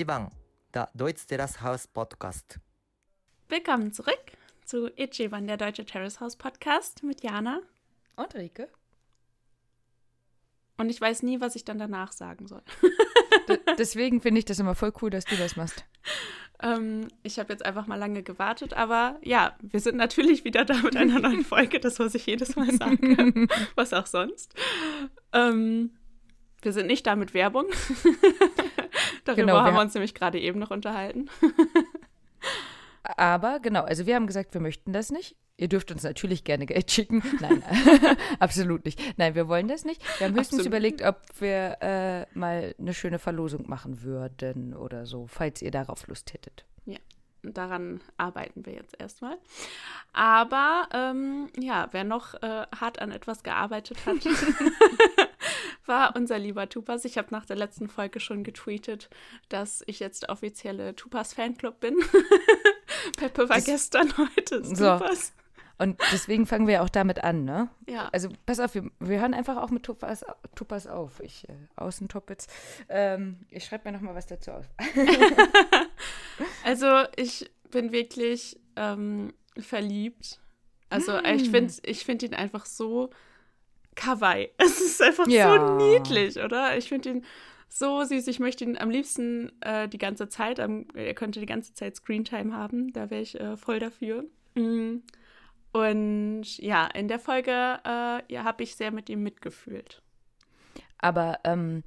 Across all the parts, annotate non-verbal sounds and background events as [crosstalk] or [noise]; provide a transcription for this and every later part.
Ichiban, der Deutsche Terrace House Podcast. Willkommen zurück zu Ichiban, der Deutsche Terrace House Podcast mit Jana. Und Rike. Und ich weiß nie, was ich dann danach sagen soll. [laughs] Deswegen finde ich das immer voll cool, dass du das machst. Ähm, ich habe jetzt einfach mal lange gewartet, aber ja, wir sind natürlich wieder da mit einer neuen Folge, das, was ich jedes Mal sage. [laughs] was auch sonst. Ähm, wir sind nicht da mit Werbung. Darüber Genau, wir haben wir uns nämlich gerade eben noch unterhalten. Aber genau, also wir haben gesagt, wir möchten das nicht. Ihr dürft uns natürlich gerne Geld schicken. Nein, [laughs] absolut nicht. Nein, wir wollen das nicht. Wir haben höchstens Absolut. überlegt, ob wir äh, mal eine schöne Verlosung machen würden oder so, falls ihr darauf Lust hättet. Daran arbeiten wir jetzt erstmal. Aber ähm, ja, wer noch äh, hart an etwas gearbeitet hat, [laughs] war unser lieber Tupas. Ich habe nach der letzten Folge schon getweetet, dass ich jetzt der offizielle Tupas-Fanclub bin. [laughs] Peppe war Das- gestern, heute ist So. Tupas. Und deswegen fangen wir auch damit an, ne? Ja. Also pass auf, wir, wir hören einfach auch mit Tupas, Tupas auf. Ich, äh, Außentoppitz. Ähm, ich schreibe mir noch mal was dazu auf. [laughs] [laughs] Also ich bin wirklich ähm, verliebt. Also ich finde ich find ihn einfach so kawaii. [laughs] Es ist einfach Ja. so niedlich, oder? Ich finde ihn so süß. Ich möchte ihn am liebsten äh, die ganze Zeit, am, er könnte die ganze Zeit Screentime haben. Da wäre ich äh, voll dafür. Mm. Und ja, in der Folge äh, ja, habe ich sehr mit ihm mitgefühlt. Aber ähm,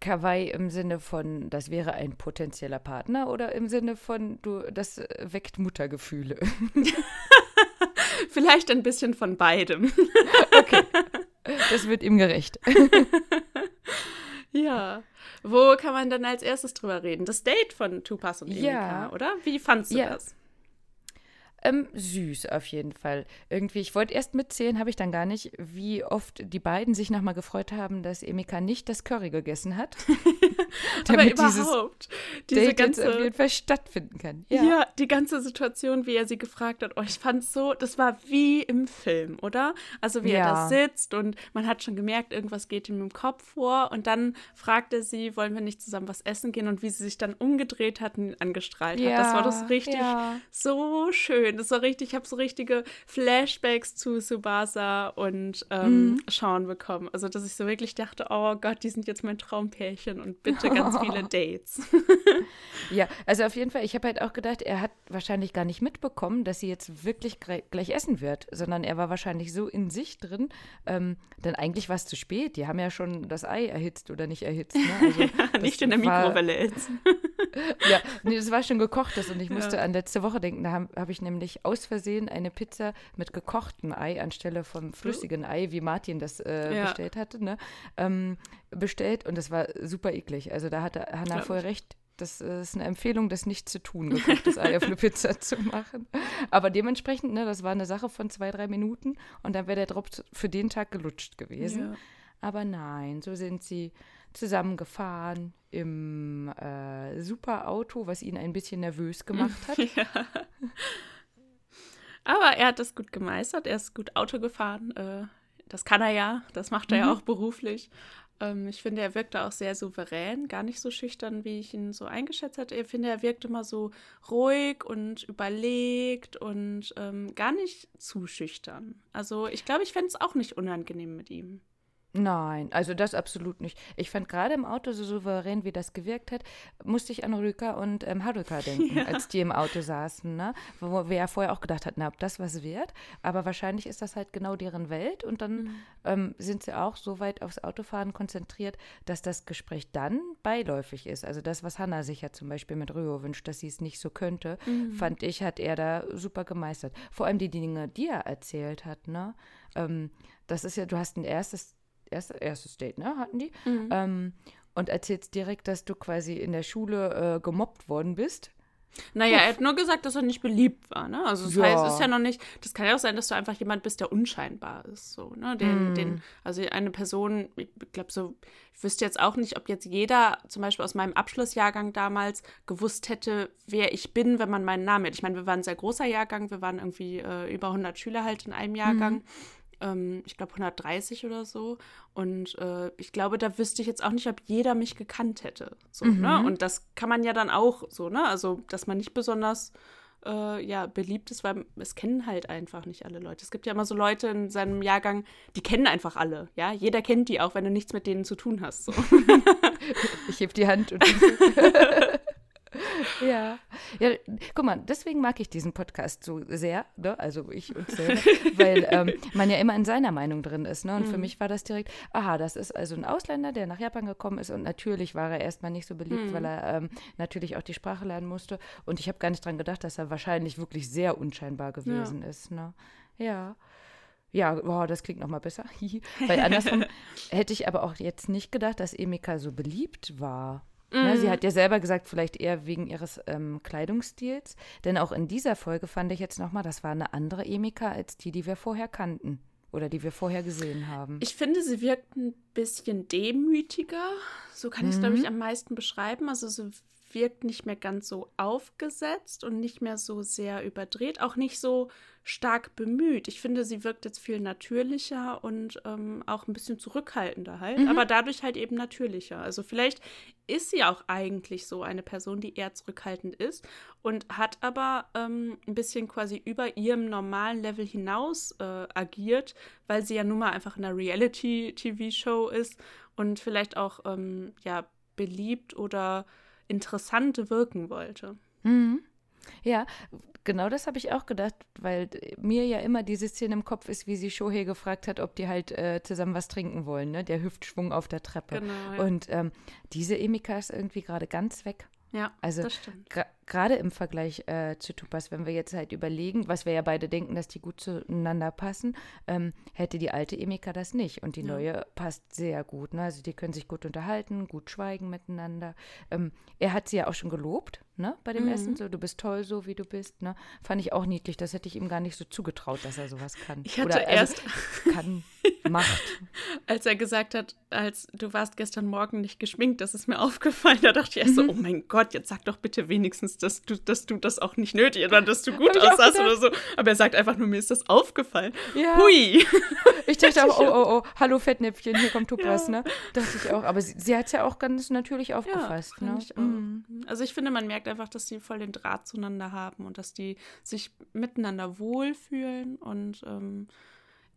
Kawaii im Sinne von, das wäre ein potenzieller Partner oder im Sinne von, du, das weckt Muttergefühle? [laughs] Vielleicht ein bisschen von beidem. [laughs] Das wird ihm gerecht. [laughs] Ja. Wo kann man dann als erstes drüber reden? Das Date von Tupas und Emika, Ja. oder? Wie fandst du Ja. das? Ähm, süß auf jeden Fall. Irgendwie, ich wollte erst mitzählen, habe ich dann gar nicht, wie oft die beiden sich nochmal gefreut haben, dass Emika nicht das Curry gegessen hat. [laughs] Aber damit dieses überhaupt, diese Date jetzt auf jeden ganze, Fall stattfinden kann. ja. die ganze Situation, wie er sie gefragt hat, oh, ich fand so, das war wie im Film, oder? Also wie er Ja. da sitzt und man hat schon gemerkt, irgendwas geht ihm im Kopf vor und dann fragt er sie, wollen wir nicht zusammen was essen gehen und wie sie sich dann umgedreht hat und ihn angestrahlt hat. Das war das richtig ja. so schön. Das war richtig, ich habe so richtige Flashbacks zu Subasa und ähm, Mhm. Sean bekommen. Also, dass ich so wirklich dachte, oh Gott, die sind jetzt mein Traumpärchen und bitte ganz [laughs] viele Dates. Ja, also auf jeden Fall, ich habe halt auch gedacht, er hat wahrscheinlich gar nicht mitbekommen, dass sie jetzt wirklich gleich essen wird, sondern er war wahrscheinlich so in sich drin, ähm, denn eigentlich war es zu spät. Die haben ja schon das Ei erhitzt oder nicht erhitzt. Ne? Also, [laughs] Nicht in der Mikrowelle jetzt. Ja, nee, das war schon gekochtes und ich musste Ja. an letzte Woche denken, da habe hab ich nämlich aus Versehen eine Pizza mit gekochtem Ei anstelle vom flüssigen Ei, wie Martin das äh, Ja. bestellt hatte, ne, ähm, bestellt und das war super eklig. Also da hatte Hannah Glaub voll recht. Das ist eine Empfehlung, das nicht zu tun, gekochtes Ei auf eine Pizza zu machen. Aber dementsprechend, ne, das war eine Sache von zwei, drei Minuten und dann wäre der Drop für den Tag gelutscht gewesen. Ja. Aber nein, so sind sie zusammengefahren im äh, super Auto, was ihn ein bisschen nervös gemacht hat. [laughs] ja. Aber er hat das gut gemeistert. Er ist gut Auto gefahren. Äh, das kann er ja. Das macht er ja Mhm. auch beruflich. Ähm, ich finde, er wirkte auch sehr souverän, gar nicht so schüchtern, wie ich ihn so eingeschätzt hatte. Ich finde, er wirkt immer so ruhig und überlegt und ähm, gar nicht zu schüchtern. Also ich glaube, ich fände es auch nicht unangenehm mit ihm. Nein, also das absolut nicht. Ich fand gerade im Auto so souverän, wie das gewirkt hat, musste ich an Rüka und ähm, Haruka denken, [laughs] als die im Auto saßen, ne? Wo wir ja vorher auch gedacht hatten, ob das was wird. Aber wahrscheinlich ist das halt genau deren Welt und dann ähm, sind sie auch so weit aufs Autofahren konzentriert, dass das Gespräch dann beiläufig ist. Also das, was Hannah sich ja zum Beispiel mit Ryo wünscht, dass sie es nicht so könnte, fand ich, hat er da super gemeistert. Vor allem die Dinge, die er erzählt hat, ne? Ähm, das ist ja, du hast ein erstes erste, erstes Date, ne, hatten die. Ähm, und erzählst direkt, dass du quasi in der Schule äh, gemobbt worden bist. Naja, er hat nur gesagt, dass er nicht beliebt war, ne? Also das Ja. heißt, es ist ja noch nicht, das kann ja auch sein, dass du einfach jemand bist, der unscheinbar ist, so, ne? Den, den, also eine Person, ich glaube so, ich wüsste jetzt auch nicht, ob jetzt jeder, zum Beispiel aus meinem Abschlussjahrgang damals, gewusst hätte, wer ich bin, wenn man meinen Namen hätte. Ich meine, wir waren ein sehr großer Jahrgang, wir waren irgendwie äh, über 100 Schüler halt in einem Jahrgang. Ähm, ich glaube 130 oder so. Und äh, ich glaube, da wüsste ich jetzt auch nicht, ob jeder mich gekannt hätte. So, ne? mhm. ne? Und das kann man ja dann auch so, ne? Also, dass man nicht besonders äh, ja, beliebt ist, weil es kennen halt einfach nicht alle Leute. Es gibt ja immer so Leute in seinem Jahrgang, die kennen einfach alle, ja. Jeder kennt die auch, wenn du nichts mit denen zu tun hast. So. [laughs] ich heb die Hand und [laughs] [laughs] ja. Ja, guck mal, deswegen mag ich diesen Podcast so sehr, ne? also ich und selber, [laughs] weil ähm, man ja immer in seiner Meinung drin ist. Ne? Und mhm. für mich war das direkt, aha, das ist also ein Ausländer, der nach Japan gekommen ist und natürlich war er erstmal nicht so beliebt, mhm. weil er ähm, natürlich auch die Sprache lernen musste. Und ich habe gar nicht dran gedacht, dass er wahrscheinlich wirklich sehr unscheinbar gewesen ja. ist. Ne? Ja. Ja, wow, das klingt nochmal besser. [laughs] Weil andersrum [laughs] hätte ich aber auch jetzt nicht gedacht, dass Emika so beliebt war. Mhm. Ja, sie hat ja selber gesagt, vielleicht eher wegen ihres ähm, Kleidungsstils. Denn auch in dieser Folge fand ich jetzt nochmal, das war eine andere Emika als die, die wir vorher kannten. Oder die wir vorher gesehen haben. Ich finde, sie wirkt ein bisschen demütiger. So kann ich es, glaube ich, mhm. am meisten beschreiben. Also sie wirkt nicht mehr ganz so aufgesetzt und nicht mehr so sehr überdreht. Auch nicht so stark bemüht. Ich finde, sie wirkt jetzt viel natürlicher und ähm, auch ein bisschen zurückhaltender halt, mhm. aber dadurch halt eben natürlicher. Also vielleicht ist sie auch eigentlich so eine Person, die eher zurückhaltend ist und hat aber ähm, ein bisschen quasi über ihrem normalen Level hinaus äh, agiert, weil sie ja nun mal einfach in einer Reality-TV-Show ist und vielleicht auch ähm, ja beliebt oder interessant wirken wollte. Mhm. Ja, genau das habe ich auch gedacht, weil mir ja immer diese Szene im Kopf ist, wie sie Shohei gefragt hat, ob die halt äh, zusammen was trinken wollen, ne? Der Hüftschwung auf der Treppe. Genau, ja. Und ähm, diese Emika ist irgendwie gerade ganz weg. Ja, also, das stimmt gerade im Vergleich äh, zu Tupas, wenn wir jetzt halt überlegen, was wir ja beide denken, dass die gut zueinander passen, ähm, hätte die alte Emika das nicht. Und die ja. neue passt sehr gut. Ne? Also die können sich gut unterhalten, gut schweigen miteinander. Ähm, er hat sie ja auch schon gelobt, ne, bei dem mhm. Essen. So, du bist toll, so wie du bist. Ne? Fand ich auch niedlich. Das hätte ich ihm gar nicht so zugetraut, dass er sowas kann. Ich hatte Oder, erst also, [laughs] kann, macht. [laughs] Als er gesagt hat, als du warst gestern Morgen nicht geschminkt, das ist mir aufgefallen. Da dachte ich erst mhm. so, oh mein Gott, jetzt sag doch bitte wenigstens dass du, dass du das auch nicht nötig oder dass du gut aussahst oder so. Aber er sagt einfach nur, mir ist das aufgefallen. Ja. Hui. Ich [laughs] dachte auch, oh, oh, oh, hallo Fettnäpfchen, hier kommt Tupas, ja. ne? Dachte ich auch. Aber sie, sie hat es ja auch ganz natürlich aufgefasst. Ja, ne? ich mhm. Also ich finde, man merkt einfach, dass sie voll den Draht zueinander haben und dass die sich miteinander wohlfühlen und ähm,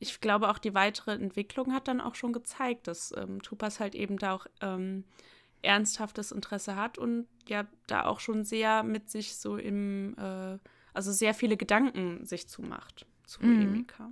ich glaube auch die weitere Entwicklung hat dann auch schon gezeigt, dass ähm, Tupas halt eben da auch ähm, ernsthaftes Interesse hat und ja da auch schon sehr mit sich so im, äh, also sehr viele Gedanken sich zumacht zu mhm. Emika.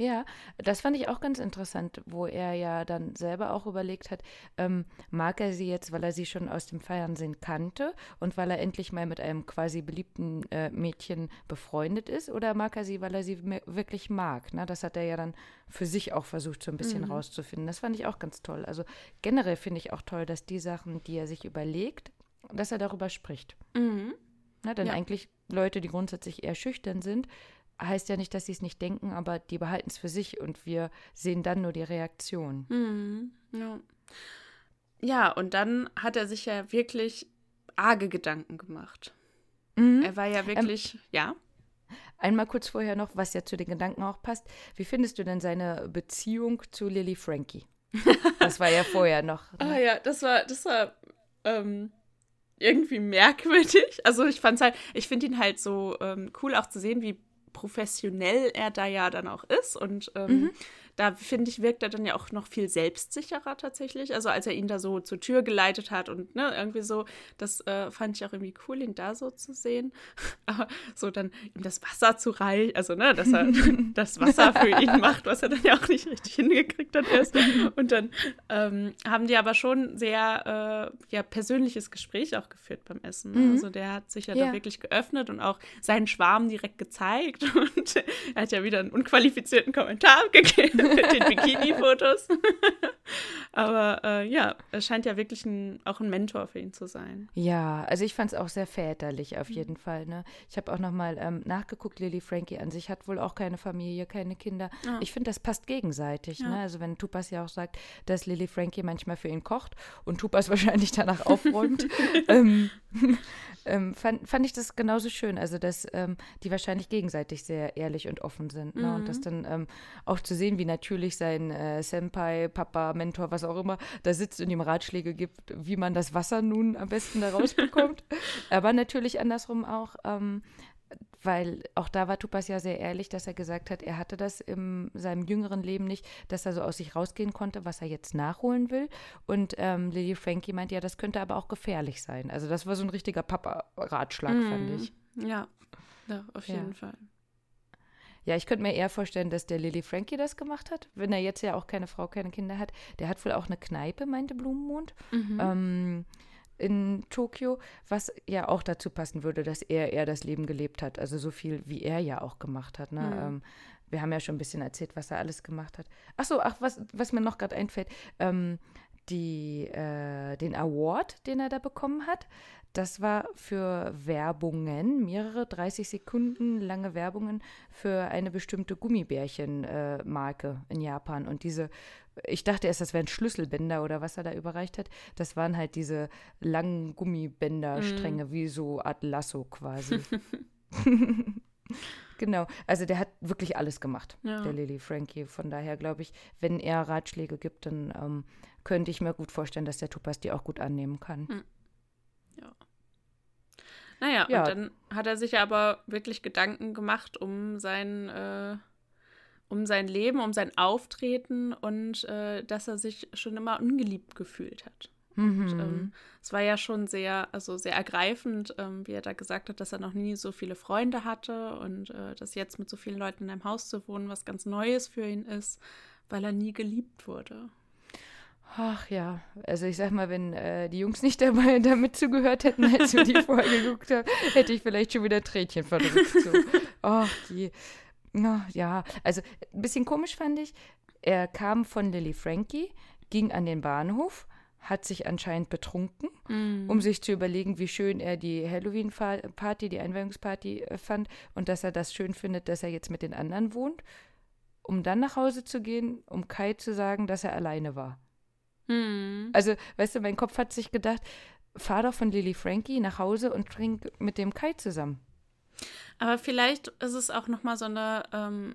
Ja, das fand ich auch ganz interessant, wo er ja dann selber auch überlegt hat, ähm, mag er sie jetzt, weil er sie schon aus dem Fernsehen kannte und weil er endlich mal mit einem quasi beliebten äh, Mädchen befreundet ist, oder mag er sie, weil er sie wirklich mag? Ne? Das hat er ja dann für sich auch versucht, so ein bisschen mhm. rauszufinden. Das fand ich auch ganz toll. Also generell finde ich auch toll, dass die Sachen, die er sich überlegt, dass er darüber spricht. Mhm. Na, denn ja. eigentlich Leute, die grundsätzlich eher schüchtern sind, heißt ja nicht, dass sie es nicht denken, aber die behalten es für sich und wir sehen dann nur die Reaktion. Mhm. Ja. ja, und dann hat er sich ja wirklich arge Gedanken gemacht. Mhm. Er war ja ähm, wirklich, ähm, ja. Einmal kurz vorher noch, was ja zu den Gedanken auch passt. Wie findest du denn seine Beziehung zu Lily Frankie? [laughs] Das war ja vorher noch. Ne? Ah ja, das war, das war ähm, irgendwie merkwürdig. Also ich fand's halt, ich finde ihn halt so ähm, cool auch zu sehen, wie professionell er da ja dann auch ist. Und ähm, mhm da finde ich, wirkt er dann ja auch noch viel selbstsicherer tatsächlich. Also als er ihn da so zur Tür geleitet hat und ne, irgendwie so, das äh, fand ich auch irgendwie cool, ihn da so zu sehen. [laughs] Aber so dann ihm das Wasser zu reichen, also ne, dass er [laughs] das Wasser für ihn macht, was er dann ja auch nicht richtig hingekriegt hat erst. [laughs] Und dann ähm, haben die aber schon sehr äh, ja, persönliches Gespräch auch geführt beim Essen. Ne? Mhm. Also der hat sich ja, ja, da wirklich geöffnet und auch seinen Schwarm direkt gezeigt. Und er hat ja wieder einen unqualifizierten Kommentar gegeben. Mit den Bikini-Fotos. [laughs] Aber äh, ja, er scheint ja wirklich ein, auch ein Mentor für ihn zu sein. Ja, also ich fand es auch sehr väterlich auf jeden mhm. Fall. Ne? Ich habe auch nochmal ähm, nachgeguckt, Lily Frankie an sich hat wohl auch keine Familie, keine Kinder. Ah. Ich finde, das passt gegenseitig. Ja. Ne? Also wenn Tupas ja auch sagt, dass Lily Frankie manchmal für ihn kocht und Tupas [laughs] wahrscheinlich danach aufräumt, [laughs] ähm, ähm, fand, fand ich das genauso schön. Also dass ähm, die wahrscheinlich gegenseitig sehr ehrlich und offen sind. Ne? Mhm. Und das dann ähm, auch zu sehen, wie natürlich sein äh, Senpai, Papa, Mentor, was auch immer, da sitzt und ihm Ratschläge gibt, wie man das Wasser nun am besten da rausbekommt. [laughs] Aber natürlich andersrum auch, ähm, weil auch da war Tupas ja sehr ehrlich, dass er gesagt hat, er hatte das in seinem jüngeren Leben nicht, dass er so aus sich rausgehen konnte, was er jetzt nachholen will. Und ähm, Lily Frankie meint ja, das könnte aber auch gefährlich sein. Also das war so ein richtiger Papa-Ratschlag, mm, fand ich. Ja, ja auf jeden ja. Fall. Ja, ich könnte mir eher vorstellen, dass der Lily Frankie das gemacht hat, wenn er jetzt ja auch keine Frau, keine Kinder hat. Der hat wohl auch eine Kneipe, meinte Blumenmond. Mhm. Ähm, in Tokio, was ja auch dazu passen würde, dass er eher das Leben gelebt hat, also so viel wie er ja auch gemacht hat. Ne? Mhm. Ähm, wir haben ja schon ein bisschen erzählt, was er alles gemacht hat. Ach so, ach, was, was mir noch gerade einfällt, ähm, die, äh, den Award, den er da bekommen hat, das war für Werbungen, mehrere 30 Sekunden lange Werbungen für eine bestimmte Gummibärchen-Marke äh, in Japan. Und diese, ich dachte erst, das wären Schlüsselbänder oder was er da überreicht hat. Das waren halt diese langen Gummibänderstränge, mm. wie so Art Lasso quasi. [laughs] genau, also der hat wirklich alles gemacht, ja. der Lily Frankie. Von daher glaube ich, wenn er Ratschläge gibt, dann ähm, könnte ich mir gut vorstellen, dass der Tupas die auch gut annehmen kann. Hm. Ja. Naja, ja. und dann hat er sich aber wirklich Gedanken gemacht um sein, äh, um sein Leben, um sein Auftreten und äh, dass er sich schon immer ungeliebt gefühlt hat. Mhm. Und, ähm, es war ja schon sehr, also sehr ergreifend, ähm, wie er da gesagt hat, dass er noch nie so viele Freunde hatte und äh, dass jetzt mit so vielen Leuten in einem Haus zu wohnen was ganz Neues für ihn ist, weil er nie geliebt wurde. Ach ja, also ich sag mal, wenn äh, die Jungs nicht dabei [laughs] damit zugehört hätten, als wir die [laughs] Folge geguckt haben, hätte ich vielleicht schon wieder Tränchen verdrückt. So. Ach, die. Oh, ja, also ein bisschen komisch fand ich, er kam von Lily Frankie, ging an den Bahnhof, hat sich anscheinend betrunken, mm. um sich zu überlegen, wie schön er die Halloween-Party, die Einweihungsparty äh, fand und dass er das schön findet, dass er jetzt mit den anderen wohnt, um dann nach Hause zu gehen, um Kai zu sagen, dass er alleine war. Hm. Also, weißt du, mein Kopf hat sich gedacht, fahr doch von Lily Frankie nach Hause und trink mit dem Kai zusammen. Aber vielleicht ist es auch nochmal so eine, ähm,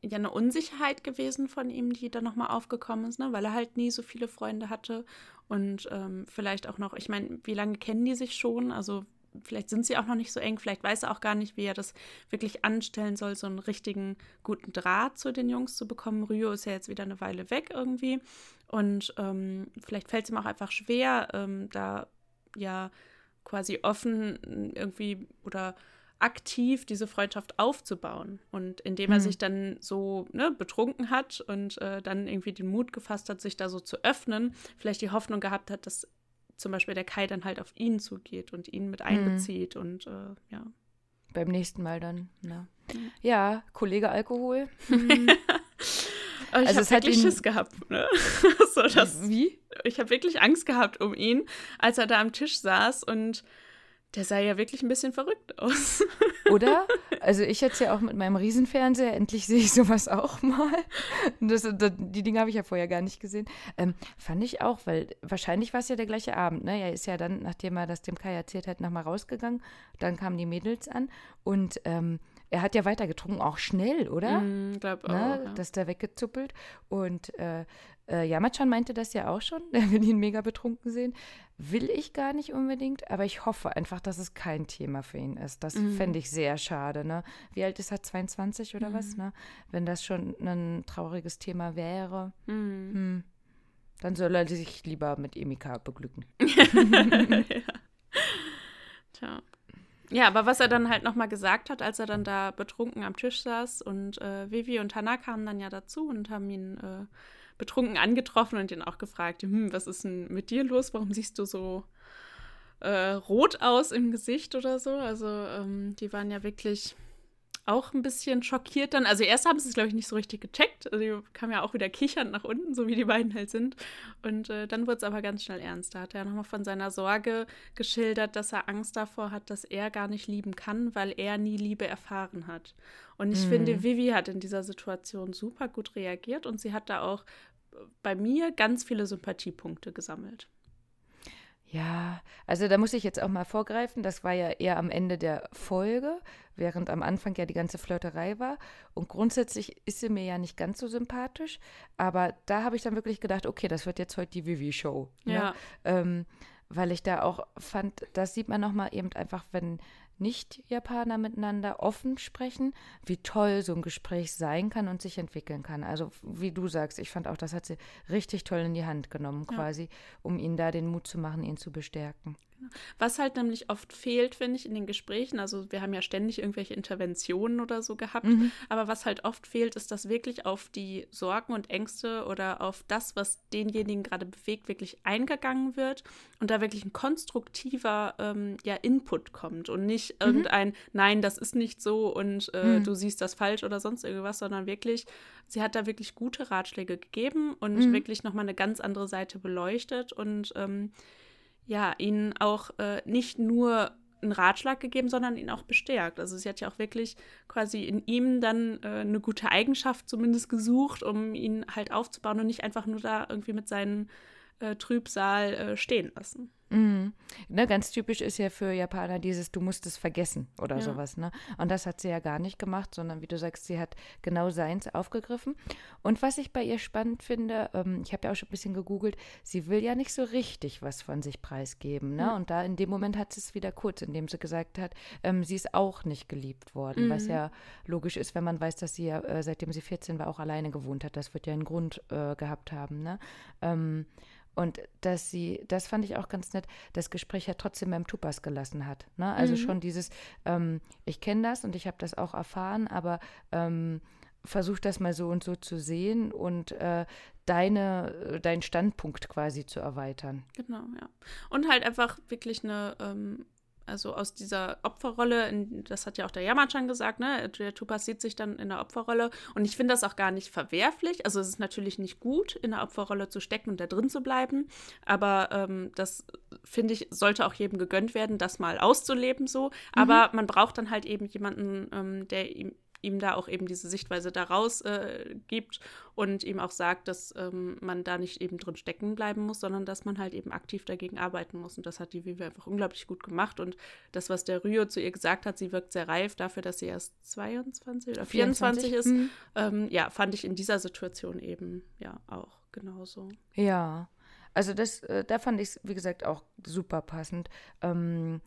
ja, eine Unsicherheit gewesen von ihm, die da nochmal aufgekommen ist, ne? weil er halt nie so viele Freunde hatte und ähm, vielleicht auch noch, ich meine, wie lange kennen die sich schon? Also vielleicht sind sie auch noch nicht so eng, vielleicht weiß er auch gar nicht, wie er das wirklich anstellen soll, so einen richtigen guten Draht zu den Jungs zu bekommen. Ryo ist ja jetzt wieder eine Weile weg irgendwie und ähm, vielleicht fällt es ihm auch einfach schwer, ähm, da ja quasi offen irgendwie oder aktiv diese Freundschaft aufzubauen. Und indem er mhm. sich dann so ne, betrunken hat und äh, dann irgendwie den Mut gefasst hat, sich da so zu öffnen, vielleicht die Hoffnung gehabt hat, dass zum Beispiel der Kai dann halt auf ihn zugeht und ihn mit einbezieht mhm. und äh, ja. Beim nächsten Mal dann, ne? Ja, Kollege Alkohol. Mhm. [laughs] [laughs] also ich habe wirklich ihn... Schiss gehabt. Ne? [laughs] so, das, Wie? Ich habe wirklich Angst gehabt um ihn, als er da am Tisch saß und der sah ja wirklich ein bisschen verrückt aus. [laughs] Oder? Also ich jetzt ja auch mit meinem Riesenfernseher, endlich sehe ich sowas auch mal. Das, das, die Dinge habe ich ja vorher gar nicht gesehen. Ähm, fand ich auch, weil wahrscheinlich war es ja der gleiche Abend. Ne? Er ist ja dann, nachdem er das dem Kai erzählt hat, nochmal rausgegangen. Dann kamen die Mädels an und ähm, er hat ja weiter getrunken, auch schnell, oder? Mm, glaub ne? auch, ja. Dass der weggezuppelt. Und äh, äh, Yamachan meinte das ja auch schon. [laughs] Er will ihn mega betrunken sehen. Will ich gar nicht unbedingt, aber ich hoffe einfach, dass es kein Thema für ihn ist. Das mm. fände ich sehr schade. Ne? Wie alt ist er? 22 oder mm. was? Ne? Wenn das schon ein trauriges Thema wäre. Mm. Hm, dann soll er sich lieber mit Emika beglücken. [laughs] ja. Tja. Ja, aber was er dann halt nochmal gesagt hat, als er dann da betrunken am Tisch saß und äh, Vivi und Hannah kamen dann ja dazu und haben ihn äh, betrunken angetroffen und ihn auch gefragt, hm, was ist denn mit dir los? Warum siehst du so äh, rot aus im Gesicht oder so? Also ähm, die waren ja wirklich auch ein bisschen schockiert dann. Also erst haben sie es, glaube ich, nicht so richtig gecheckt. Also die kam ja auch wieder kichernd nach unten, so wie die beiden halt sind. Und äh, dann wurde es aber ganz schnell ernst. Da hat er nochmal von seiner Sorge geschildert, dass er Angst davor hat, dass er gar nicht lieben kann, weil er nie Liebe erfahren hat. Und ich mhm. finde, Vivi hat in dieser Situation super gut reagiert und sie hat da auch bei mir ganz viele Sympathiepunkte gesammelt. Ja, also da muss ich jetzt auch mal vorgreifen. Das war ja eher am Ende der Folge, während am Anfang ja die ganze Flirterei war. Und grundsätzlich ist sie mir ja nicht ganz so sympathisch. Aber da habe ich dann wirklich gedacht, okay, das wird jetzt heute die Vivi-Show. Ne? Ja. Ähm, weil ich da auch fand, das sieht man nochmal eben einfach, wenn nicht-Japaner miteinander offen sprechen, wie toll so ein Gespräch sein kann und sich entwickeln kann. Also wie du sagst, ich fand auch, das hat sie richtig toll in die Hand genommen, quasi, ja. um ihnen da den Mut zu machen, ihn zu bestärken. Was halt nämlich oft fehlt, finde ich, in den Gesprächen, also wir haben ja ständig irgendwelche Interventionen oder so gehabt, mhm. aber was halt oft fehlt, ist, dass wirklich auf die Sorgen und Ängste oder auf das, was denjenigen gerade bewegt, wirklich eingegangen wird und da wirklich ein konstruktiver ähm, ja, Input kommt und nicht mhm. irgendein, nein, das ist nicht so und äh, mhm. du siehst das falsch oder sonst irgendwas, sondern wirklich, sie hat da wirklich gute Ratschläge gegeben und mhm. wirklich nochmal eine ganz andere Seite beleuchtet und ähm, ja, ihnen auch äh, nicht nur einen Ratschlag gegeben, sondern ihn auch bestärkt. Also sie hat ja auch wirklich quasi in ihm dann äh, eine gute Eigenschaft zumindest gesucht, um ihn halt aufzubauen und nicht einfach nur da irgendwie mit seinen äh, Trübsal äh, stehen lassen. Mhm. Ne, ganz typisch ist ja für Japaner dieses, du musst es vergessen oder ja. sowas. Ne? Und das hat sie ja gar nicht gemacht, sondern wie du sagst, sie hat genau seins aufgegriffen. Und was ich bei ihr spannend finde, ähm, ich habe ja auch schon ein bisschen gegoogelt, sie will ja nicht so richtig was von sich preisgeben. Ne? Mhm. Und da in dem Moment hat sie es wieder kurz, indem sie gesagt hat, ähm, sie ist auch nicht geliebt worden, mhm. was ja logisch ist, wenn man weiß, dass sie ja, äh, seitdem sie 14 war, auch alleine gewohnt hat. Das wird ja einen Grund äh, gehabt haben. Ne? Ähm, und dass sie, das fand ich auch ganz nett, das Gespräch ja trotzdem beim Tupas gelassen hat. Ne? Also mhm. schon dieses, ähm, ich kenne das und ich habe das auch erfahren, aber ähm, versuch das mal so und so zu sehen und äh, deine, deinen Standpunkt quasi zu erweitern. Genau, ja. Und halt einfach wirklich eine ähm, also aus dieser Opferrolle, in, das hat ja auch der Yamachan gesagt, ne? Der Tupas sieht sich dann in der Opferrolle. Und ich finde das auch gar nicht verwerflich. Also es ist natürlich nicht gut, in der Opferrolle zu stecken und da drin zu bleiben. Aber ähm, das, finde ich, sollte auch jedem gegönnt werden, das mal auszuleben so. Aber mhm. man braucht dann halt eben jemanden, ähm, der ihm ihm da auch eben diese Sichtweise daraus äh, gibt und ihm auch sagt, dass ähm, man da nicht eben drin stecken bleiben muss, sondern dass man halt eben aktiv dagegen arbeiten muss. Und das hat die Vivi einfach unglaublich gut gemacht. Und das, was der Rio zu ihr gesagt hat, sie wirkt sehr reif dafür, dass sie erst 22 oder 24, 24 ist, mhm. ähm, ja, fand ich in dieser Situation eben ja auch genauso. Ja, also das, äh, da fand ich es, wie gesagt, auch super passend. Ähm,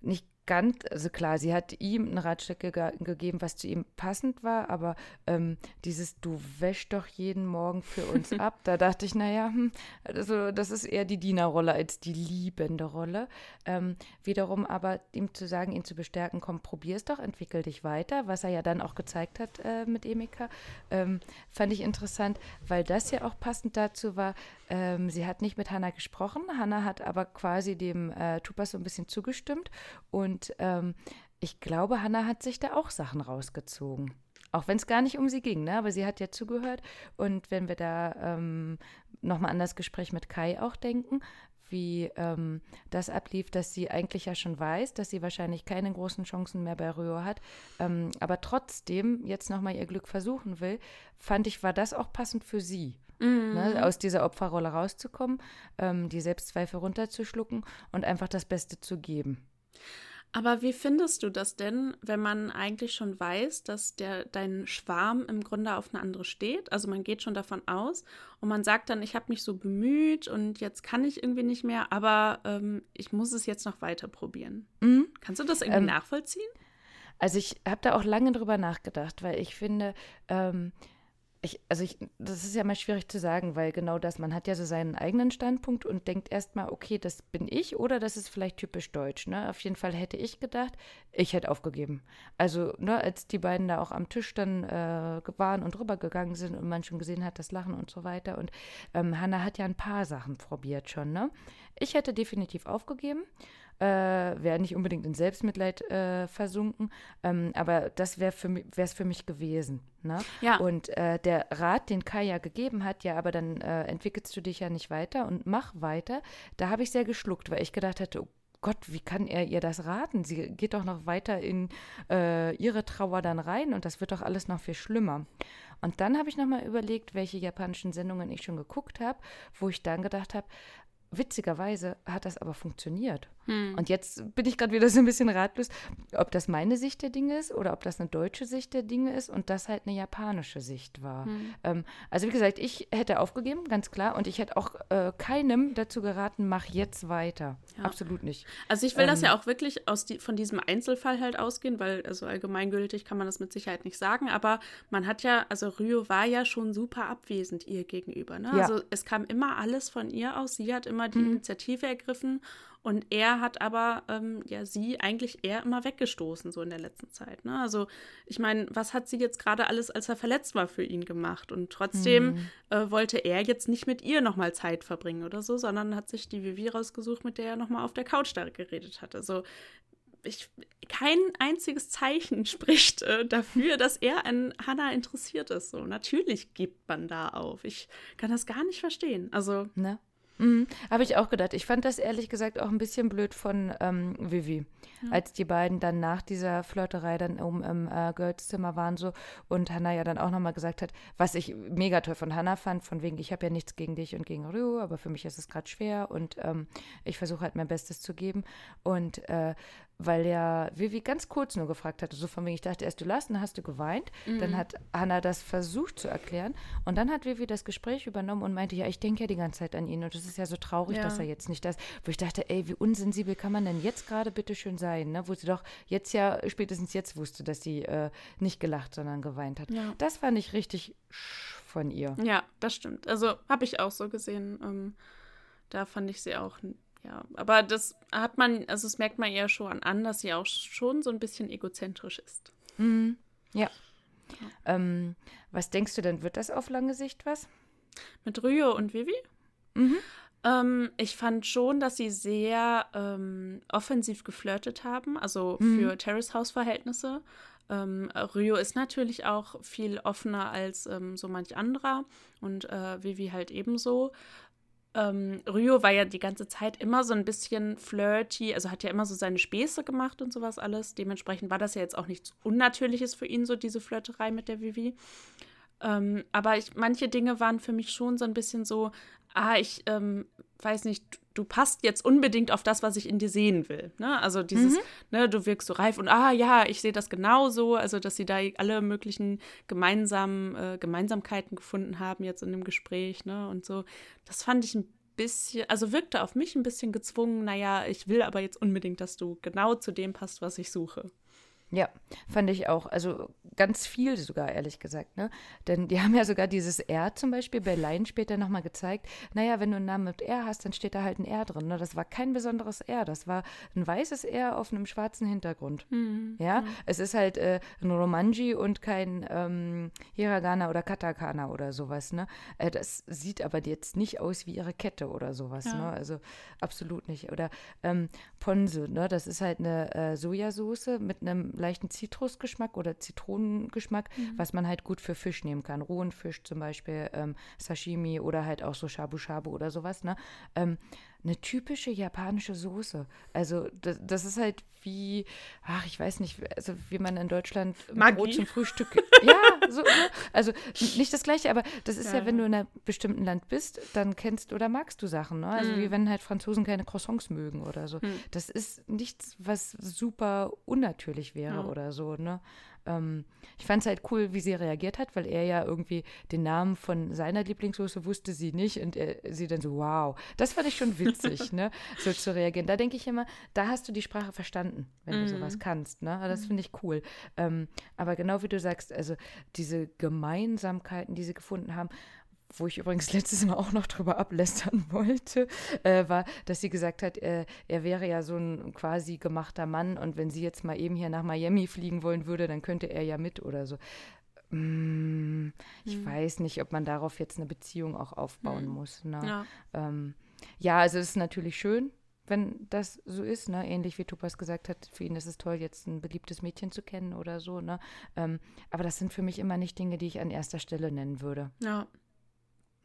nicht ganz, also klar, sie hat ihm einen Ratschlag ge gegeben, was zu ihm passend war, aber ähm, dieses Du wäschst doch jeden Morgen für uns [laughs] ab, da dachte ich, naja, hm, also das ist eher die Dienerrolle als die liebende Rolle. Ähm, wiederum aber ihm zu sagen, ihn zu bestärken, komm, probier es doch, entwickel dich weiter, was er ja dann auch gezeigt hat äh, mit Emika, ähm, fand ich interessant, weil das ja auch passend dazu war, ähm, sie hat nicht mit Hannah gesprochen, Hannah hat aber quasi dem äh, Tupas so ein bisschen zugestimmt und ähm, ich glaube, Hannah hat sich da auch Sachen rausgezogen. Auch wenn es gar nicht um sie ging, ne? aber sie hat ja zugehört. Und wenn wir da ähm, nochmal an das Gespräch mit Kai auch denken, wie ähm, das ablief, dass sie eigentlich ja schon weiß, dass sie wahrscheinlich keine großen Chancen mehr bei Rio hat, ähm, aber trotzdem jetzt nochmal ihr Glück versuchen will, fand ich, war das auch passend für sie. Mhm. Ne, aus dieser Opferrolle rauszukommen, ähm, die Selbstzweifel runterzuschlucken und einfach das Beste zu geben. Aber wie findest du das denn, wenn man eigentlich schon weiß, dass der, dein Schwarm im Grunde auf eine andere steht? Also man geht schon davon aus und man sagt dann, ich habe mich so bemüht und jetzt kann ich irgendwie nicht mehr, aber ähm, ich muss es jetzt noch weiter probieren. Mhm. Kannst du das irgendwie ähm, nachvollziehen? Also ich habe da auch lange drüber nachgedacht, weil ich finde, ähm, ich, also ich, das ist ja mal schwierig zu sagen, weil genau das, man hat ja so seinen eigenen Standpunkt und denkt erstmal, okay, das bin ich oder das ist vielleicht typisch deutsch. Ne? Auf jeden Fall hätte ich gedacht, ich hätte aufgegeben. Also, ne, als die beiden da auch am Tisch dann äh, waren und rübergegangen sind und man schon gesehen hat, das Lachen und so weiter. Und ähm, Hannah hat ja ein paar Sachen probiert schon, ne? Ich hätte definitiv aufgegeben. Äh, wäre nicht unbedingt in Selbstmitleid äh, versunken, ähm, aber das wäre es für mich gewesen. Ne? Ja. Und äh, der Rat, den Kai ja gegeben hat, ja, aber dann äh, entwickelst du dich ja nicht weiter und mach weiter, da habe ich sehr geschluckt, weil ich gedacht hatte, oh Gott, wie kann er ihr das raten? Sie geht doch noch weiter in äh, ihre Trauer dann rein und das wird doch alles noch viel schlimmer. Und dann habe ich nochmal überlegt, welche japanischen Sendungen ich schon geguckt habe, wo ich dann gedacht habe, witzigerweise hat das aber funktioniert. Hm. Und jetzt bin ich gerade wieder so ein bisschen ratlos, ob das meine Sicht der Dinge ist oder ob das eine deutsche Sicht der Dinge ist und das halt eine japanische Sicht war. Hm. Ähm, also wie gesagt, ich hätte aufgegeben, ganz klar. Und ich hätte auch äh, keinem dazu geraten, mach jetzt weiter. Ja. Absolut nicht. Also ich will ähm, das ja auch wirklich aus die, von diesem Einzelfall halt ausgehen, weil also allgemeingültig kann man das mit Sicherheit nicht sagen. Aber man hat ja, also Ryo war ja schon super abwesend ihr gegenüber. Ne? Ja. Also es kam immer alles von ihr aus. Sie hat immer die mhm. Initiative ergriffen und er hat aber ähm, ja sie eigentlich eher immer weggestoßen, so in der letzten Zeit. Ne? Also, ich meine, was hat sie jetzt gerade alles, als er verletzt war, für ihn gemacht? Und trotzdem mhm. äh, wollte er jetzt nicht mit ihr nochmal Zeit verbringen oder so, sondern hat sich die Vivi rausgesucht, mit der er nochmal auf der Couch da geredet hat. Also, ich, kein einziges Zeichen [laughs] spricht äh, dafür, dass er an Hannah interessiert ist. So, natürlich gibt man da auf. Ich kann das gar nicht verstehen. Also. Ne? Mhm, Habe ich auch gedacht. Ich fand das ehrlich gesagt auch ein bisschen blöd von ähm, Vivi, ja. als die beiden dann nach dieser Flirterei dann oben im äh, Girls Zimmer waren so und Hannah ja dann auch nochmal gesagt hat, was ich mega toll von Hannah fand, von wegen, ich habe ja nichts gegen dich und gegen Ryu, aber für mich ist es gerade schwer und ähm, ich versuche halt mein Bestes zu geben und äh, weil ja Vivi ganz kurz nur gefragt hatte, so von wegen, ich dachte erst, du lachst, dann hast du geweint. Mhm. Dann hat Hannah das versucht zu erklären und dann hat Vivi das Gespräch übernommen und meinte, ja, ich denke ja die ganze Zeit an ihn und es ist ja so traurig, ja. dass er jetzt nicht das, wo ich dachte, ey, wie unsensibel kann man denn jetzt gerade bitte schön sein, ne? wo sie doch jetzt ja, spätestens jetzt wusste, dass sie äh, nicht gelacht, sondern geweint hat. Ja. Das fand ich richtig von ihr. Ja, das stimmt. Also habe ich auch so gesehen. Ähm, da fand ich sie auch ja, aber das hat man, also das merkt man eher schon an, dass sie auch schon so ein bisschen egozentrisch ist. Mhm. Ja. ja. Ähm, was denkst du denn, wird das auf lange Sicht was? Mit Ryo und Vivi? Mhm. Ähm, ich fand schon, dass sie sehr ähm, offensiv geflirtet haben, also mhm. für Terrace House Verhältnisse. Ähm, Ryo ist natürlich auch viel offener als ähm, so manch anderer und äh, Vivi halt ebenso ähm, Ryo war ja die ganze Zeit immer so ein bisschen flirty, also hat ja immer so seine Späße gemacht und sowas alles. Dementsprechend war das ja jetzt auch nichts Unnatürliches für ihn, so diese Flirterei mit der Vivi. Ähm, aber ich, manche Dinge waren für mich schon so ein bisschen so, ah, ich ähm, weiß nicht, du passt jetzt unbedingt auf das, was ich in dir sehen will. Ne? Also dieses, mhm. ne, du wirkst so reif und ah ja, ich sehe das genauso. Also, dass sie da alle möglichen gemeinsamen äh, Gemeinsamkeiten gefunden haben jetzt in dem Gespräch, ne? Und so. Das fand ich ein bisschen, also wirkte auf mich ein bisschen gezwungen, naja, ich will aber jetzt unbedingt, dass du genau zu dem passt, was ich suche. Ja, fand ich auch. Also ganz viel sogar, ehrlich gesagt. Ne? Denn die [laughs] haben ja sogar dieses R zum Beispiel bei Line später nochmal gezeigt. Naja, wenn du einen Namen mit R hast, dann steht da halt ein R drin. Ne? Das war kein besonderes R. Das war ein weißes R auf einem schwarzen Hintergrund. Mhm. Ja? Mhm. es ist halt äh, ein Romanji und kein ähm, Hiragana oder Katakana oder sowas. Ne? Äh, das sieht aber jetzt nicht aus wie ihre Kette oder sowas. Ja. Ne? Also absolut nicht. Oder ähm, Ponzu, ne? das ist halt eine äh, Sojasauce mit einem leichten Zitrusgeschmack oder Zitronengeschmack, mhm. was man halt gut für Fisch nehmen kann. Rohen Fisch zum Beispiel, ähm, Sashimi oder halt auch so Shabu Shabu oder sowas. Ne? Ähm, eine typische japanische Soße. Also das, das, ist halt wie, ach, ich weiß nicht, also wie man in Deutschland Maggi. Brot zum Frühstück. [laughs] ja, so, ne? also nicht das Gleiche, aber das ist ja. ja. wenn du in einem bestimmten Land bist, dann kennst oder magst du Sachen. Ne? Also mm. wie wenn halt Franzosen keine Croissants mögen oder so. Mm. Das ist nichts, was super unnatürlich wäre mm. oder so. Ne? Ähm, ich fand es halt cool, wie sie reagiert hat, weil er ja irgendwie den Namen von seiner Lieblingssoße wusste sie nicht und er, sie dann so, wow. Das fand ich schon witzig, [laughs] ne? So zu reagieren. Da denke ich immer, da hast du die Sprache verstanden, wenn mm. du sowas mhm. kannst, ne? Das mhm. finde ich cool. Ähm, aber genau wie du sagst, also diese Gemeinsamkeiten, die sie gefunden haben, wo ich übrigens [laughs] letztes Mal auch noch drüber ablästern wollte, äh, war, dass sie gesagt hat, äh, er wäre ja so ein quasi gemachter Mann und wenn sie jetzt mal eben hier nach Miami fliegen wollen würde, dann könnte er ja mit oder so. Mm, ich hm. weiß nicht, ob man darauf jetzt eine Beziehung auch aufbauen hm. muss. Ne? Ja. Ähm, ja, also es ist natürlich schön, wenn das so ist, ne, ähnlich wie Topas gesagt hat, für ihn ist es toll, jetzt ein beliebtes Mädchen zu kennen oder so, ne? Ähm, aber das sind für mich immer nicht Dinge, die ich an erster Stelle nennen würde. Ja.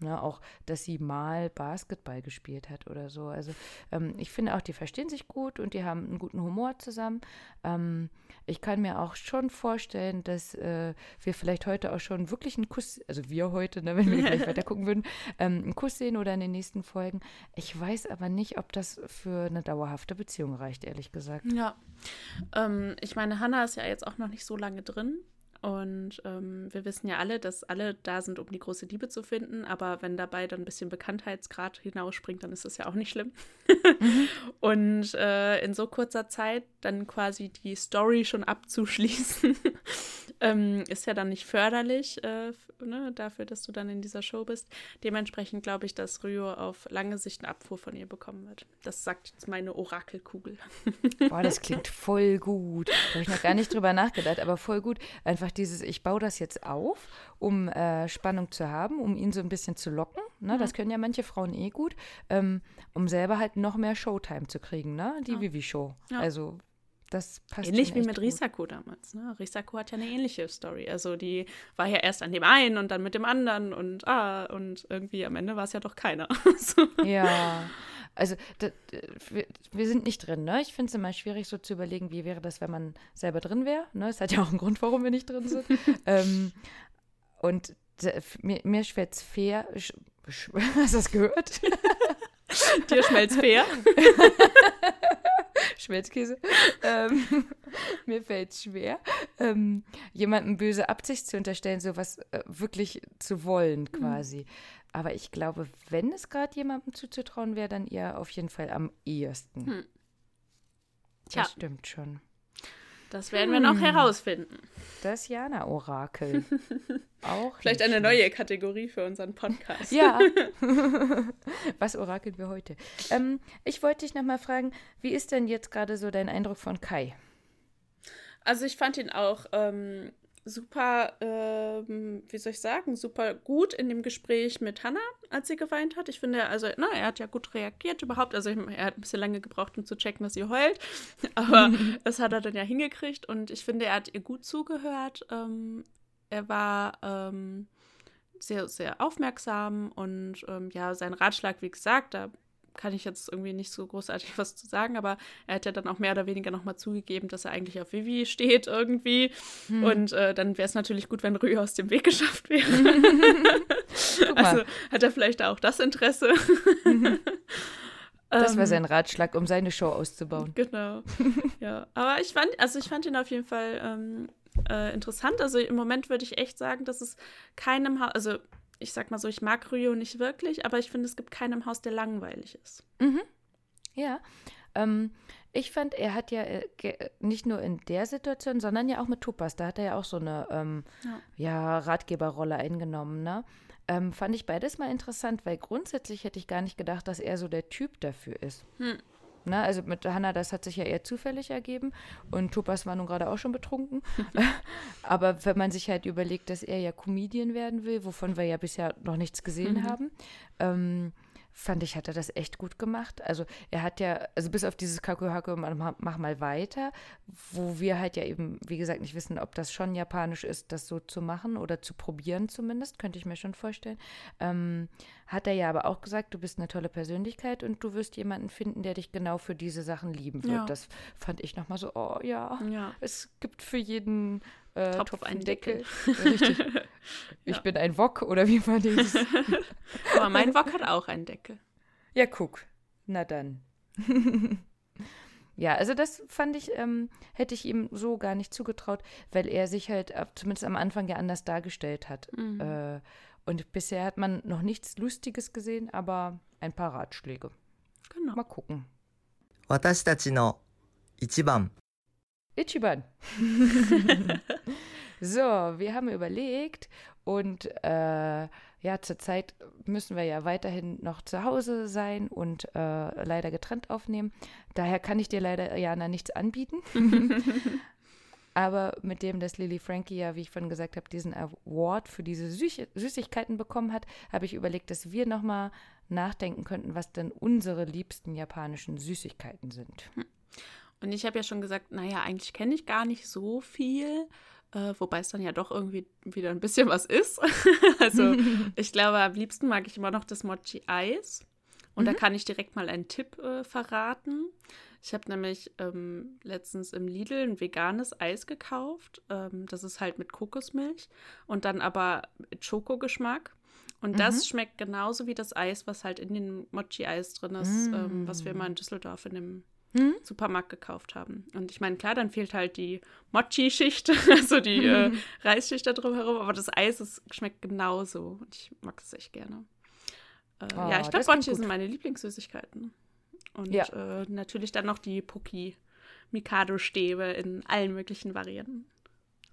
Ne, auch, dass sie mal Basketball gespielt hat oder so. Also ähm, ich finde auch, die verstehen sich gut und die haben einen guten Humor zusammen. Ähm, ich kann mir auch schon vorstellen, dass äh, wir vielleicht heute auch schon wirklich einen Kuss, also wir heute, ne, wenn wir [laughs] gleich weiter gucken würden, ähm, einen Kuss sehen oder in den nächsten Folgen. Ich weiß aber nicht, ob das für eine dauerhafte Beziehung reicht, ehrlich gesagt. Ja. Ähm, ich meine, Hannah ist ja jetzt auch noch nicht so lange drin. Und ähm, wir wissen ja alle, dass alle da sind, um die große Liebe zu finden. Aber wenn dabei dann ein bisschen Bekanntheitsgrad hinausspringt, dann ist das ja auch nicht schlimm. mhm. [laughs] Und äh, in so kurzer Zeit dann quasi die Story schon abzuschließen, [laughs] ähm, ist ja dann nicht förderlich äh, ne, dafür, dass du dann in dieser Show bist. Dementsprechend glaube ich, dass Rio auf lange Sicht eine Abfuhr von ihr bekommen wird. Das sagt jetzt meine Orakelkugel. [laughs] Boah, das klingt voll gut. Da habe ich noch gar nicht drüber nachgedacht, aber voll gut. Einfach dieses, ich baue das jetzt auf, um äh, Spannung zu haben, um ihn so ein bisschen zu locken. Ne? Mhm. Das können ja manche Frauen eh gut, ähm, um selber halt noch mehr Showtime zu kriegen, ne? Die ja. Vivi-Show. Ja. Also das passt Ähnlich wie mit gut. Risako damals. Ne? Risako hat ja eine ähnliche Story. Also die war ja erst an dem einen und dann mit dem anderen und ah, und irgendwie am Ende war es ja doch keiner. [laughs] so. Ja. Also das, wir, wir, sind nicht drin, ne? Ich finde es immer schwierig, so zu überlegen, wie wäre das, wenn man selber drin wäre. Ne? Es hat ja auch einen Grund, warum wir nicht drin sind. [laughs] ähm, und mir, mir schwert es fair. [laughs] Hast du das gehört? Dir schmelzt fair. Schmelzkäse. [laughs] ähm, [laughs] mir fällt es schwer, ähm, jemandem böse Absicht zu unterstellen, sowas äh, wirklich zu wollen, mhm. quasi. Mhm. Aber ich glaube, wenn es gerade jemandem zuzutrauen wäre, dann eher auf jeden Fall am ehesten. Hm. Tja. Das stimmt schon. Das werden wir noch hm. herausfinden. Das Jana-Orakel. [laughs] Auch. Vielleicht eine neue Kategorie für unseren Podcast. Ja. [laughs] [laughs] Was orakeln wir heute? Ähm, ich wollte dich nochmal fragen, wie ist denn jetzt gerade so dein Eindruck von Kai? Also ich fand ihn auch ähm, super, ähm, wie soll ich sagen, super gut in dem Gespräch mit Hannah, als sie geweint hat. Ich finde, also, na, er hat ja gut reagiert überhaupt. Also, er hat ein bisschen lange gebraucht, um zu checken, dass sie heult. [laughs] Aber [laughs] das hat er dann ja hingekriegt und ich finde, er hat ihr gut zugehört. Ähm, er war ähm, sehr, sehr aufmerksam und ähm, ja, sein Ratschlag, wie gesagt, da kann ich jetzt irgendwie nicht so großartig [laughs] was zu sagen, aber er hat ja dann auch mehr oder weniger nochmal zugegeben, dass er eigentlich auf Vivi steht irgendwie. Hm. Und äh, dann wäre es natürlich gut, wenn Rühe aus dem Weg [laughs] geschafft wäre. [laughs] also hat er vielleicht auch das Interesse. Das war ähm, sein Ratschlag, um seine Show auszubauen. Genau. ja. Aber ich fand, also ich fand ihn auf jeden Fall ähm, äh, interessant. Also im Moment würde ich echt sagen, dass es keinem Haus, also ich sag mal so, ich mag Rio nicht wirklich, aber ich finde, es gibt keinen im Haus, der langweilig ist. Mhm. Ja. Ähm, ich fand, er hat ja äh, nicht nur in der Situation, sondern ja auch mit Tupas, da hat er ja auch so eine ähm, ja. ja. Ratgeberrolle eingenommen, ne? Ähm, fand ich beides mal interessant, weil grundsätzlich hätte ich gar nicht gedacht, dass er so der Typ dafür ist. Hm. Ne, also mit Hannah, das hat sich ja eher zufällig ergeben. Und Topas war nun gerade auch schon betrunken. [laughs] Aber wenn man sich halt überlegt, dass er ja Comedian werden will, wovon wir ja bisher noch nichts gesehen mhm. haben, ähm, fand ich, hat er das echt gut gemacht. Also er hat ja, also bis auf dieses Kakuhaku, mach mal weiter, wo wir halt ja eben, wie gesagt, nicht wissen, ob das schon japanisch ist, das so zu machen oder zu probieren zumindest, könnte ich mir schon vorstellen. Ähm, hat er ja aber auch gesagt, du bist eine tolle Persönlichkeit und du wirst jemanden finden, der dich genau für diese Sachen lieben wird. Ja. Das fand ich nochmal so, oh ja, ja, es gibt für jeden äh, Topf, Topf einen Deckel. Deckel. [laughs] Richtig. Ich ja. bin ein Wok oder wie man das? [laughs] Aber mein Wok hat auch einen Deckel. Ja, guck. Na dann. [laughs] ja, also das fand ich, ähm, hätte ich ihm so gar nicht zugetraut, weil er sich halt äh, zumindest am Anfang ja anders dargestellt hat. Mhm. Äh, und bisher hat man noch nichts Lustiges gesehen, aber ein paar Ratschläge. Genau. Mal gucken. 私たちの一番 Ichiban. [laughs] so, wir haben überlegt und äh, ja, zurzeit müssen wir ja weiterhin noch zu Hause sein und äh, leider getrennt aufnehmen. Daher kann ich dir leider, Jana, nichts anbieten. [laughs] Aber mit dem, dass Lily Frankie ja, wie ich vorhin gesagt habe, diesen Award für diese Süß Süßigkeiten bekommen hat, habe ich überlegt, dass wir nochmal nachdenken könnten, was denn unsere liebsten japanischen Süßigkeiten sind. Und ich habe ja schon gesagt, naja, eigentlich kenne ich gar nicht so viel, äh, wobei es dann ja doch irgendwie wieder ein bisschen was ist. [laughs] also [laughs] ich glaube, am liebsten mag ich immer noch das Mochi-Eis. Und mhm. da kann ich direkt mal einen Tipp äh, verraten. Ich habe nämlich ähm, letztens im Lidl ein veganes Eis gekauft. Ähm, das ist halt mit Kokosmilch und dann aber mit Schokogeschmack. Und mhm. das schmeckt genauso wie das Eis, was halt in dem Mochi-Eis drin ist, mhm. ähm, was wir immer in Düsseldorf in dem hm? Supermarkt gekauft haben. Und ich meine, klar, dann fehlt halt die Mochi-Schicht, [laughs] also die äh, [laughs] Reisschicht da drumherum, aber das Eis es schmeckt genauso. Und ich mag es echt gerne. Äh, oh, ja, ich glaube, Mochi sind meine Lieblingssüßigkeiten. Und ja. äh, natürlich dann noch die Poki Mikado-Stäbe in allen möglichen Varianten.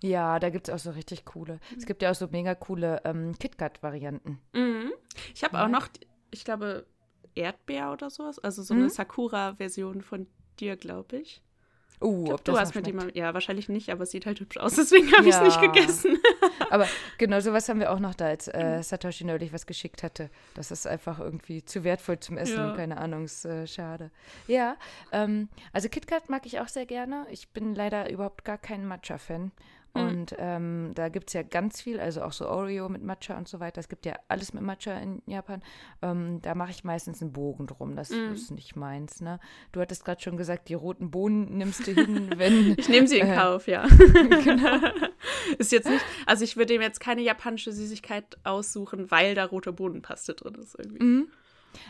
Ja, da gibt es auch so richtig coole. Mhm. Es gibt ja auch so mega coole ähm, KitKat-Varianten. Mhm. Ich habe ja. auch noch, ich glaube, Erdbeer oder sowas. Also so mhm. eine Sakura-Version von dir, glaube ich. Uh, glaub, du hast mit dem, ja, wahrscheinlich nicht, aber es sieht halt hübsch aus, [laughs] deswegen habe ja. ich es nicht gegessen. [laughs] aber genau sowas haben wir auch noch da, als äh, Satoshi neulich was geschickt hatte. Das ist einfach irgendwie zu wertvoll zum Essen, ja. keine Ahnung, ist äh, schade. Ja, ähm, also KitKat mag ich auch sehr gerne. Ich bin leider überhaupt gar kein Matcha-Fan. Mhm. Und ähm, da gibt es ja ganz viel, also auch so Oreo mit Matcha und so weiter. Es gibt ja alles mit Matcha in Japan. Ähm, da mache ich meistens einen Bogen drum. Das mhm. ist nicht meins. Ne? Du hattest gerade schon gesagt, die roten Bohnen nimmst du hin, [laughs] wenn. ich nehme sie in äh, Kauf, ja. [laughs] [laughs] genau. ist jetzt nicht, also ich würde ihm jetzt keine japanische Süßigkeit aussuchen, weil da rote Bohnenpaste drin ist irgendwie. Mhm.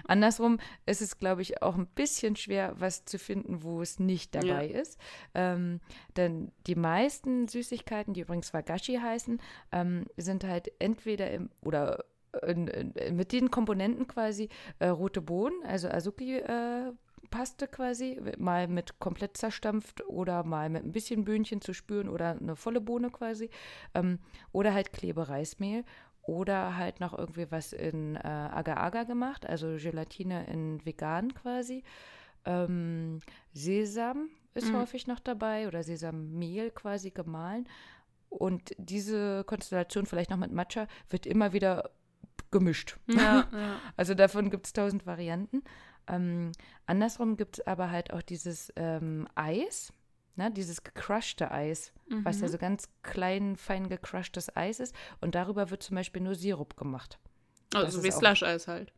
Andersrum ist es, glaube ich, auch ein bisschen schwer, was zu finden, wo es nicht dabei ja. ist. Ähm, denn die meisten Süßigkeiten, die übrigens Wagashi heißen, ähm, sind halt entweder im oder in, in, mit den Komponenten quasi äh, rote Bohnen, also Azuki äh, Paste quasi, mal mit komplett zerstampft oder mal mit ein bisschen Böhnchen zu spüren oder eine volle Bohne quasi. Ähm, oder halt Klebereismehl oder halt noch irgendwie was in äh, Agar-Agar gemacht, also Gelatine in vegan quasi. Ähm, Sesam ist mhm. häufig noch dabei oder Sesammehl quasi gemahlen. Und diese Konstellation vielleicht noch mit Matcha wird immer wieder gemischt. Ja, ja. [laughs] Also davon gibt es tausend Varianten. Ähm, andersrum gibt es aber halt auch dieses ähm, Eis, ne, dieses gecrushte Eis, mhm. was ja mhm. so ganz klein, fein gecrushtes Eis ist. Und darüber wird zum Beispiel nur Sirup gemacht. Also wie Slush-Eis halt.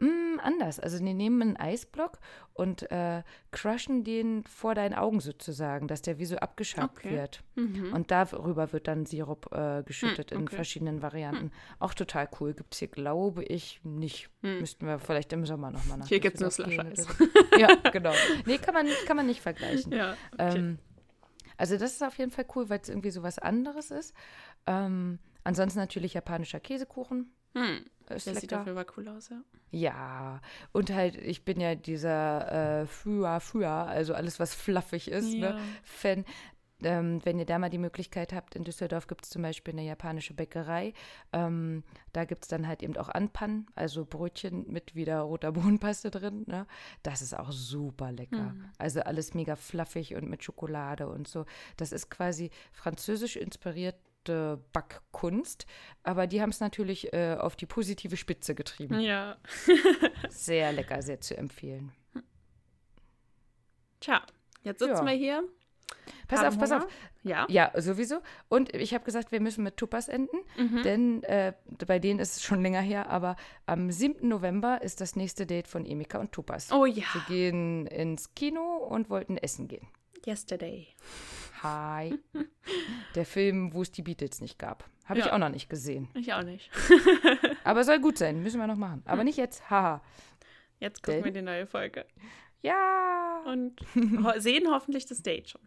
Mm, anders. Also die nehmen einen Eisblock und äh, crushen den vor deinen Augen sozusagen, dass der wie so abgeschabt okay. wird. Mhm. Und darüber wird dann Sirup äh, geschüttet mhm, okay. in verschiedenen Varianten. Mhm. Auch total cool. Gibt es hier, glaube ich, nicht. Hm. Müssten wir vielleicht im Sommer nochmal nach. Hier gibt es nur Slush-Eis. ja, [laughs] genau. Nee, kann man, kann man nicht vergleichen. Ja, okay. ähm, also das ist auf jeden Fall cool, weil es irgendwie so was anderes ist. Ähm, ansonsten natürlich japanischer Käsekuchen. Hm. Ist Der lecker. sieht auf jeden Fall cool aus, ja. Ja, und halt, ich bin ja dieser äh, Fua Fua, also alles, was fluffig ist, ne, ja. ne, Fan. Ähm, wenn ihr da mal die Möglichkeit habt, in Düsseldorf gibt es zum Beispiel eine japanische Bäckerei. Ähm, da gibt es dann halt eben auch Anpan, also Brötchen mit wieder roter [laughs] Bohnenpaste drin. Ne? Das ist auch super lecker. Mhm. Also alles mega fluffig und mit Schokolade und so. Das ist quasi französisch inspiriert beste Backkunst. Aber die haben es natürlich äh, auf die positive Spitze getrieben. Ja. [laughs] sehr lecker, sehr zu empfehlen. Tja, jetzt sitzen ja. wir hier. Pass auf, pass auf. Ja. Ja, sowieso. Und ich habe gesagt, wir müssen mit Tupas enden, mhm. denn äh, bei denen ist es schon länger her, aber am 7. November ist das nächste Date von Emika und Tupas. Oh ja. Sie gehen ins Kino und wollten essen gehen. Yesterday. Hi. [laughs] Der Film, wo es die Beatles nicht gab. Habe ja. ich auch noch nicht gesehen. Ich auch nicht. [laughs] Aber soll gut sein, müssen wir noch machen. Aber nicht jetzt, haha. Jetzt gucken Denn? wir die neue Folge. Ja. Und [laughs] sehen hoffentlich das Date schon.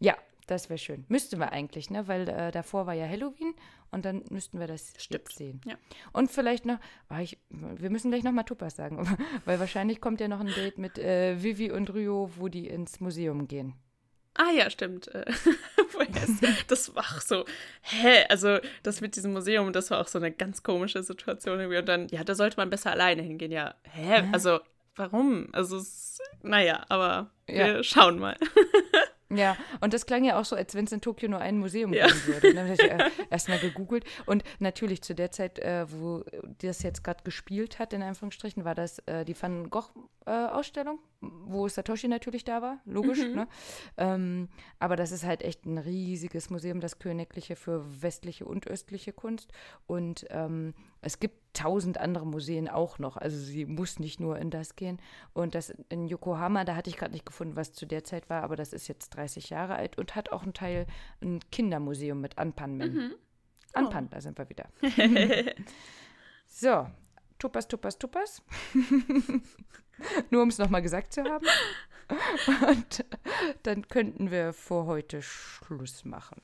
Ja, das wäre schön. Müssten wir eigentlich, ne? Weil äh, davor war ja Halloween und dann müssten wir das Stimmt. sehen. Ja. Und vielleicht noch, oh, ich, wir müssen gleich noch mal Tupas sagen, weil wahrscheinlich kommt ja noch ein Date mit äh, Vivi und Rio, wo die ins Museum gehen. Ah ja, stimmt. Äh, [laughs] das war auch so, hä? Also das mit diesem Museum, das war auch so eine ganz komische Situation. Und dann, ja, da sollte man besser alleine hingehen. Ja, hä? Also warum? Also, es, naja, aber wir ja. schauen mal. [laughs] Ja, und das klang ja auch so, als wenn es in Tokio nur ein Museum ja. geben würde. Dann habe ich äh, [laughs] erstmal gegoogelt. Und natürlich zu der Zeit, äh, wo das jetzt gerade gespielt hat, in Anführungsstrichen, war das äh, die Van Gogh-Ausstellung, äh, wo Satoshi natürlich da war, logisch. Mhm. Ne? Ähm, aber das ist halt echt ein riesiges Museum, das Königliche für westliche und östliche Kunst. Und ähm, es gibt tausend andere Museen auch noch. Also sie muss nicht nur in das gehen. Und das in Yokohama, da hatte ich gerade nicht gefunden, was zu der Zeit war, aber das ist jetzt 30 Jahre alt und hat auch einen Teil, ein Kindermuseum mit Anpanmen. Mhm. Anpan, oh. da sind wir wieder. [laughs] [laughs] so, Tupas, Tupas, Tupas. [laughs] Nur um es nochmal gesagt zu haben. Und dann könnten wir vor heute Schluss machen.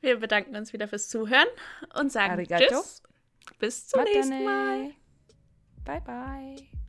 Wir bedanken uns wieder fürs Zuhören und sagen Arigato. Tschüss. Bis zum Matane. nächsten Mal. Bye, bye.